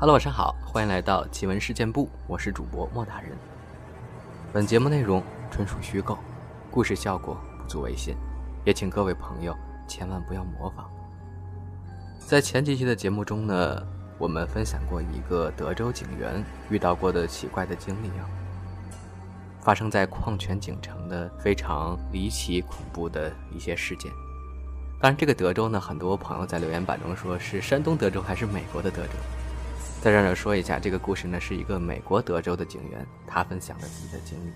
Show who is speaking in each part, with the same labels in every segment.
Speaker 1: Hello，晚上好，欢迎来到奇闻事件部，我是主播莫大人。本节目内容纯属虚构，故事效果不足为信，也请各位朋友千万不要模仿。在前几期的节目中呢，我们分享过一个德州警员遇到过的奇怪的经历啊，发生在矿泉井城的非常离奇恐怖的一些事件。当然，这个德州呢，很多朋友在留言板中说是山东德州还是美国的德州。在这儿说一下，这个故事呢是一个美国德州的警员他分享了自己的经历，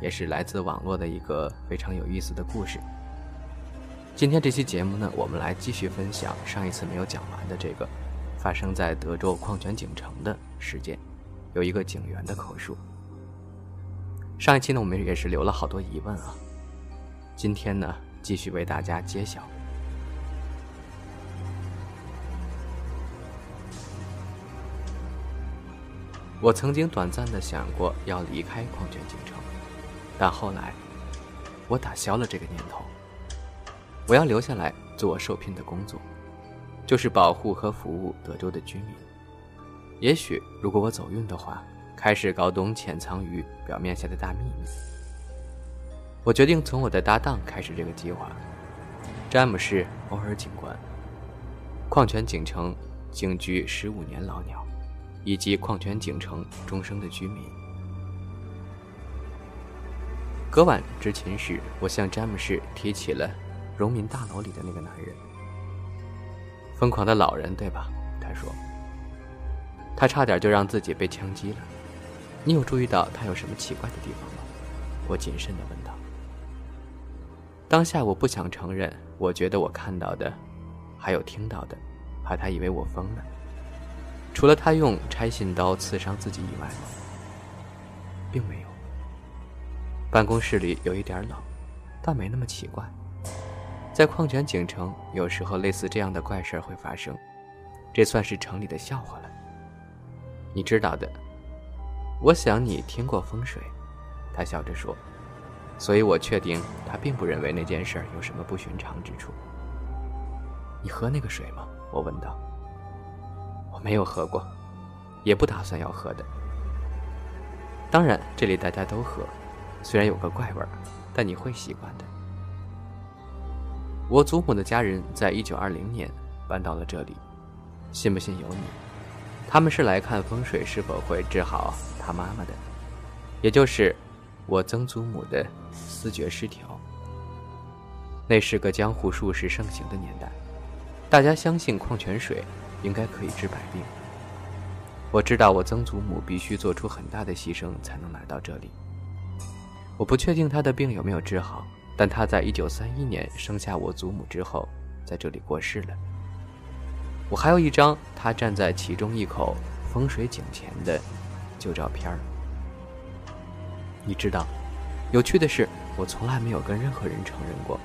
Speaker 1: 也是来自网络的一个非常有意思的故事。今天这期节目呢，我们来继续分享上一次没有讲完的这个发生在德州矿泉井城的事件，有一个警员的口述。上一期呢，我们也是留了好多疑问啊，今天呢，继续为大家揭晓。我曾经短暂的想过要离开矿泉井城，但后来，我打消了这个念头。我要留下来做我受聘的工作，就是保护和服务德州的居民。也许，如果我走运的话，开始搞懂潜藏于表面下的大秘密。我决定从我的搭档开始这个计划——詹姆士·欧尔警官，矿泉井城警局十五年老鸟。以及矿泉井城终生的居民。隔晚执勤时，我向詹姆士提起了荣民大楼里的那个男人。疯狂的老人，对吧？他说。他差点就让自己被枪击了。你有注意到他有什么奇怪的地方吗？我谨慎地问道。当下我不想承认，我觉得我看到的，还有听到的，怕他以为我疯了。除了他用拆信刀刺伤自己以外，并没有。办公室里有一点冷，但没那么奇怪。在矿泉井城，有时候类似这样的怪事会发生，这算是城里的笑话了。你知道的，我想你听过风水。他笑着说，所以我确定他并不认为那件事有什么不寻常之处。你喝那个水吗？我问道。没有喝过，也不打算要喝的。当然，这里大家都喝，虽然有个怪味儿，但你会习惯的。我祖母的家人在一九二零年搬到了这里，信不信由你。他们是来看风水是否会治好他妈妈的，也就是我曾祖母的思觉失调。那是个江湖术士盛行的年代，大家相信矿泉水。应该可以治百病。我知道我曾祖母必须做出很大的牺牲才能来到这里。我不确定她的病有没有治好，但她在一九三一年生下我祖母之后，在这里过世了。我还有一张她站在其中一口风水井前的旧照片你知道，有趣的是，我从来没有跟任何人承认过，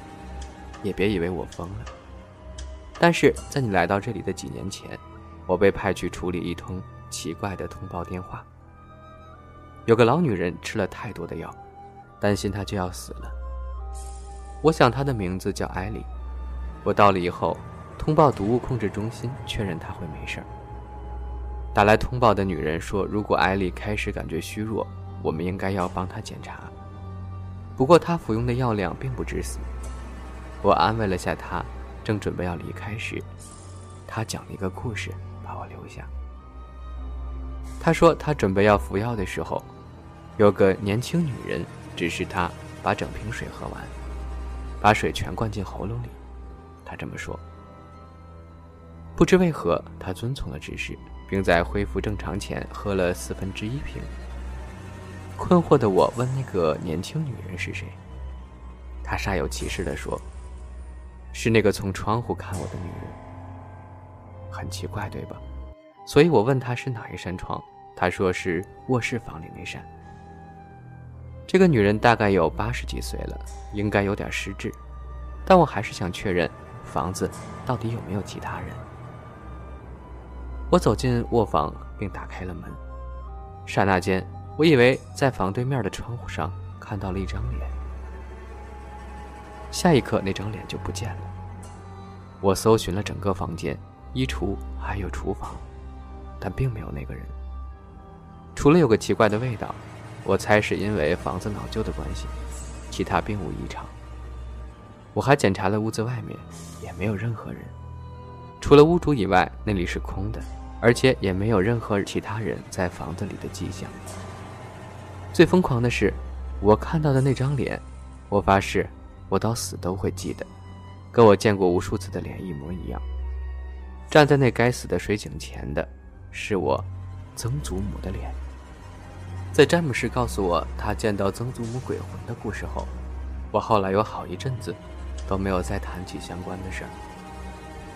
Speaker 1: 也别以为我疯了。但是在你来到这里的几年前，我被派去处理一通奇怪的通报电话。有个老女人吃了太多的药，担心她就要死了。我想她的名字叫艾莉。我到了以后，通报毒物控制中心确认她会没事儿。打来通报的女人说，如果艾莉开始感觉虚弱，我们应该要帮她检查。不过她服用的药量并不致死。我安慰了下她。正准备要离开时，他讲了一个故事，把我留下。他说，他准备要服药的时候，有个年轻女人指示他把整瓶水喝完，把水全灌进喉咙里。他这么说。不知为何，他遵从了指示，并在恢复正常前喝了四分之一瓶。困惑的我问那个年轻女人是谁，她煞有其事地说。是那个从窗户看我的女人，很奇怪，对吧？所以我问她是哪一扇窗，她说是卧室房里那扇。这个女人大概有八十几岁了，应该有点失智，但我还是想确认房子到底有没有其他人。我走进卧房并打开了门，刹那间，我以为在房对面的窗户上看到了一张脸。下一刻，那张脸就不见了。我搜寻了整个房间、衣橱还有厨房，但并没有那个人。除了有个奇怪的味道，我猜是因为房子老旧的关系，其他并无异常。我还检查了屋子外面，也没有任何人，除了屋主以外，那里是空的，而且也没有任何其他人在房子里的迹象。最疯狂的是，我看到的那张脸，我发誓，我到死都会记得，跟我见过无数次的脸一模一样。站在那该死的水井前的，是我曾祖母的脸。在詹姆士告诉我他见到曾祖母鬼魂的故事后，我后来有好一阵子。都没有再谈起相关的事儿。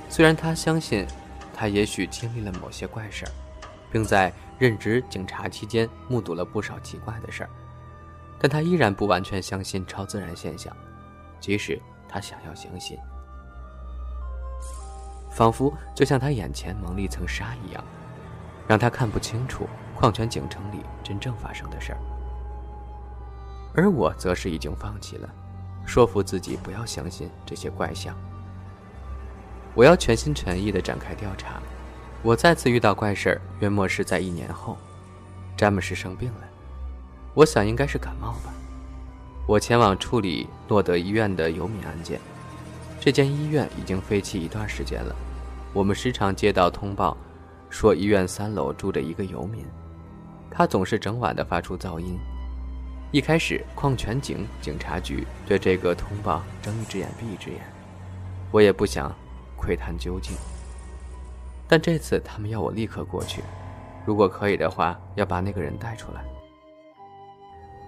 Speaker 1: 虽然他相信，他也许经历了某些怪事儿，并在任职警察期间目睹了不少奇怪的事儿，但他依然不完全相信超自然现象，即使他想要相信。仿佛就像他眼前蒙了一层纱一样，让他看不清楚矿泉井城里真正发生的事儿。而我则是已经放弃了。说服自己不要相信这些怪象。我要全心全意地展开调查。我再次遇到怪事儿，约莫是在一年后。詹姆斯生病了，我想应该是感冒吧。我前往处理诺德医院的游民案件。这间医院已经废弃一段时间了。我们时常接到通报，说医院三楼住着一个游民，他总是整晚的发出噪音。一开始，矿泉井警察局对这个通报睁一只眼闭一只眼，我也不想窥探究竟。但这次他们要我立刻过去，如果可以的话，要把那个人带出来。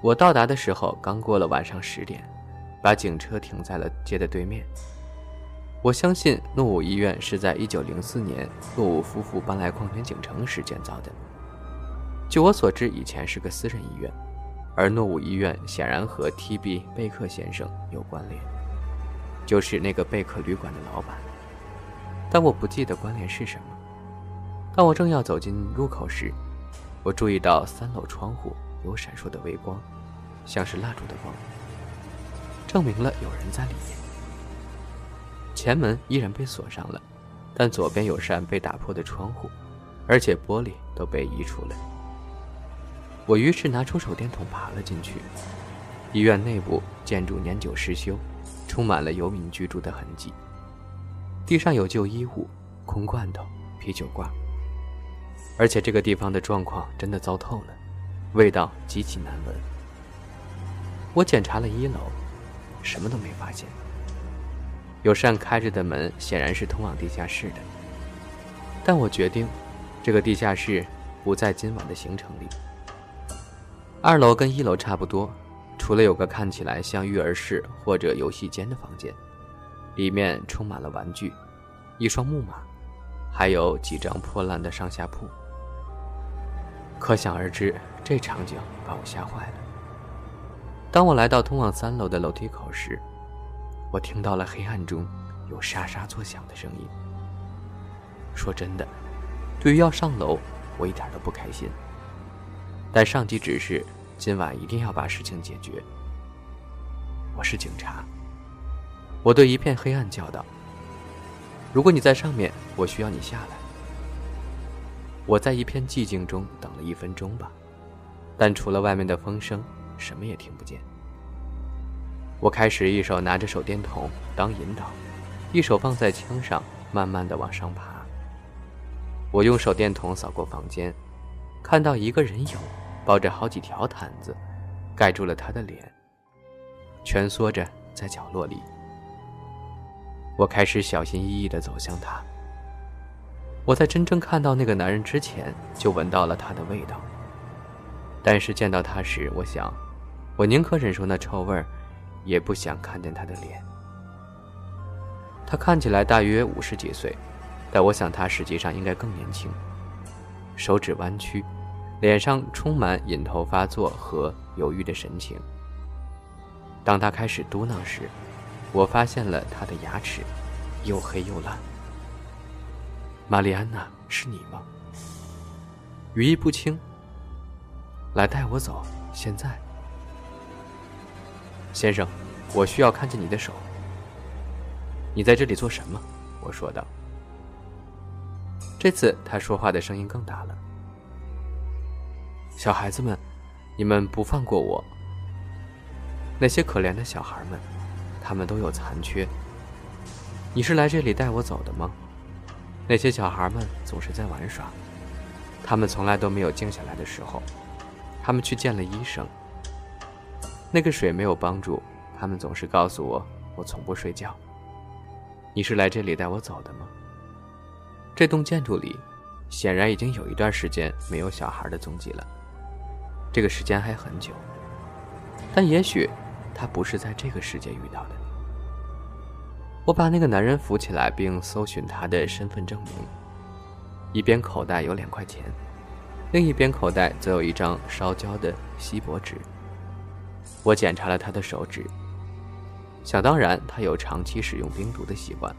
Speaker 1: 我到达的时候刚过了晚上十点，把警车停在了街的对面。我相信诺武医院是在1904年诺武夫妇搬来矿泉井城时建造的。据我所知，以前是个私人医院。而诺武医院显然和 T.B. 贝克先生有关联，就是那个贝克旅馆的老板。但我不记得关联是什么。当我正要走进入口时，我注意到三楼窗户有闪烁的微光，像是蜡烛的光，证明了有人在里面。前门依然被锁上了，但左边有扇被打破的窗户，而且玻璃都被移除了。我于是拿出手电筒爬了进去。医院内部建筑年久失修，充满了游民居住的痕迹。地上有旧衣物、空罐头、啤酒罐，而且这个地方的状况真的糟透了，味道极其难闻。我检查了一楼，什么都没发现。有扇开着的门，显然是通往地下室的。但我决定，这个地下室不在今晚的行程里。二楼跟一楼差不多，除了有个看起来像育儿室或者游戏间的房间，里面充满了玩具，一双木马，还有几张破烂的上下铺。可想而知，这场景把我吓坏了。当我来到通往三楼的楼梯口时，我听到了黑暗中有沙沙作响的声音。说真的，对于要上楼，我一点都不开心。但上级指示，今晚一定要把事情解决。我是警察，我对一片黑暗叫道：“如果你在上面，我需要你下来。”我在一片寂静中等了一分钟吧，但除了外面的风声，什么也听不见。我开始一手拿着手电筒当引导，一手放在枪上，慢慢的往上爬。我用手电筒扫过房间，看到一个人影。抱着好几条毯子，盖住了他的脸，蜷缩着在角落里。我开始小心翼翼地走向他。我在真正看到那个男人之前，就闻到了他的味道。但是见到他时，我想，我宁可忍受那臭味儿，也不想看见他的脸。他看起来大约五十几岁，但我想他实际上应该更年轻。手指弯曲。脸上充满瘾头发作和犹豫的神情。当他开始嘟囔时，我发现了他的牙齿又黑又烂。玛丽安娜，是你吗？语意不清。来带我走，现在。先生，我需要看见你的手。你在这里做什么？我说道。这次他说话的声音更大了：“小孩子们，你们不放过我。那些可怜的小孩们，他们都有残缺。你是来这里带我走的吗？那些小孩们总是在玩耍，他们从来都没有静下来的时候。他们去见了医生。那个水没有帮助，他们总是告诉我，我从不睡觉。你是来这里带我走的吗？”这栋建筑里，显然已经有一段时间没有小孩的踪迹了。这个时间还很久，但也许他不是在这个世界遇到的。我把那个男人扶起来，并搜寻他的身份证明。一边口袋有两块钱，另一边口袋则有一张烧焦的锡箔纸。我检查了他的手指，想当然，他有长期使用冰毒的习惯。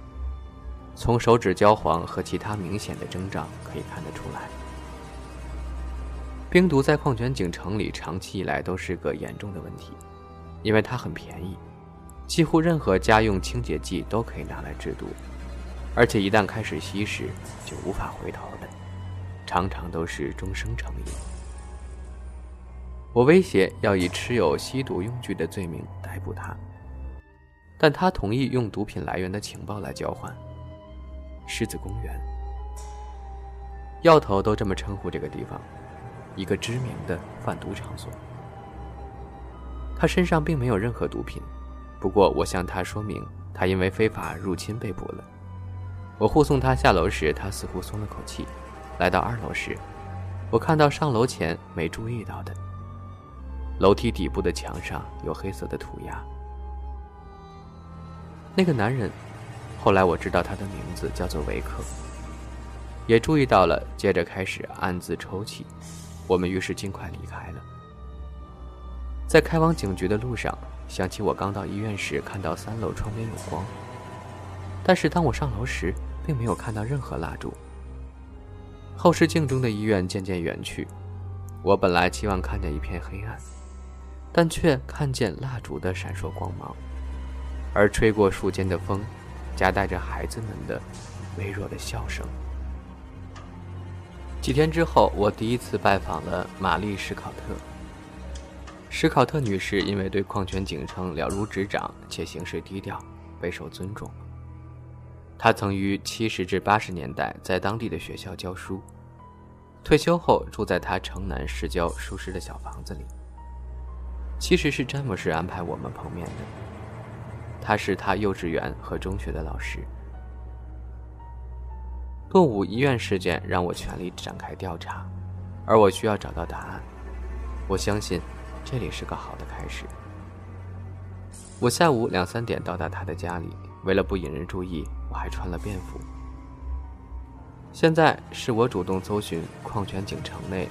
Speaker 1: 从手指焦黄和其他明显的征兆可以看得出来，冰毒在矿泉井城里长期以来都是个严重的问题，因为它很便宜，几乎任何家用清洁剂都可以拿来制毒，而且一旦开始吸食就无法回头的，常常都是终生成瘾。我威胁要以持有吸毒用具的罪名逮捕他，但他同意用毒品来源的情报来交换。狮子公园，药头都这么称呼这个地方，一个知名的贩毒场所。他身上并没有任何毒品，不过我向他说明，他因为非法入侵被捕了。我护送他下楼时，他似乎松了口气。来到二楼时，我看到上楼前没注意到的楼梯底部的墙上有黑色的涂鸦。那个男人。后来我知道他的名字叫做维克，也注意到了，接着开始暗自抽泣。我们于是尽快离开了。在开往警局的路上，想起我刚到医院时看到三楼窗边有光，但是当我上楼时，并没有看到任何蜡烛。后视镜中的医院渐渐远去，我本来期望看见一片黑暗，但却看见蜡烛的闪烁光芒，而吹过树间的风。夹带着孩子们的微弱的笑声。几天之后，我第一次拜访了玛丽·史考特。史考特女士因为对矿泉井城了如指掌，且行事低调，备受尊重。他曾于七十至八十年代在当地的学校教书，退休后住在他城南市郊舒适的小房子里。其实是詹姆士安排我们碰面的。他是他幼稚园和中学的老师。洛武医院事件让我全力展开调查，而我需要找到答案。我相信，这里是个好的开始。我下午两三点到达他的家里，为了不引人注意，我还穿了便服。现在是我主动搜寻矿泉井城内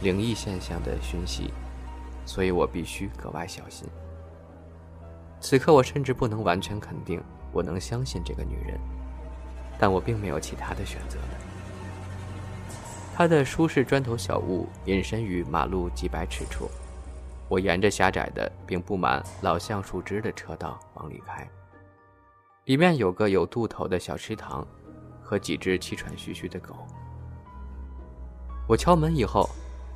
Speaker 1: 灵异现象的讯息，所以我必须格外小心。此刻，我甚至不能完全肯定我能相信这个女人，但我并没有其他的选择了。她的舒适砖头小屋隐身于马路几百尺处，我沿着狭窄的并布满老橡树枝的车道往里开。里面有个有渡头的小池塘，和几只气喘吁吁的狗。我敲门以后，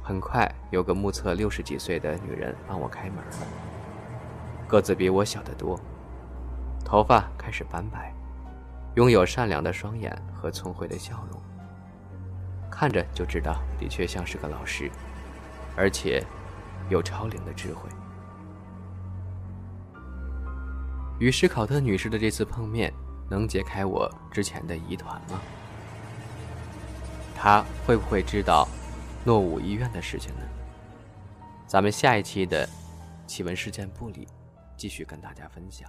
Speaker 1: 很快有个目测六十几岁的女人帮我开门了。个子比我小得多，头发开始斑白，拥有善良的双眼和聪慧的笑容，看着就知道的确像是个老师，而且有超龄的智慧。与史考特女士的这次碰面，能解开我之前的疑团吗？她会不会知道诺武医院的事情呢？咱们下一期的奇闻事件簿里。继续跟大家分享。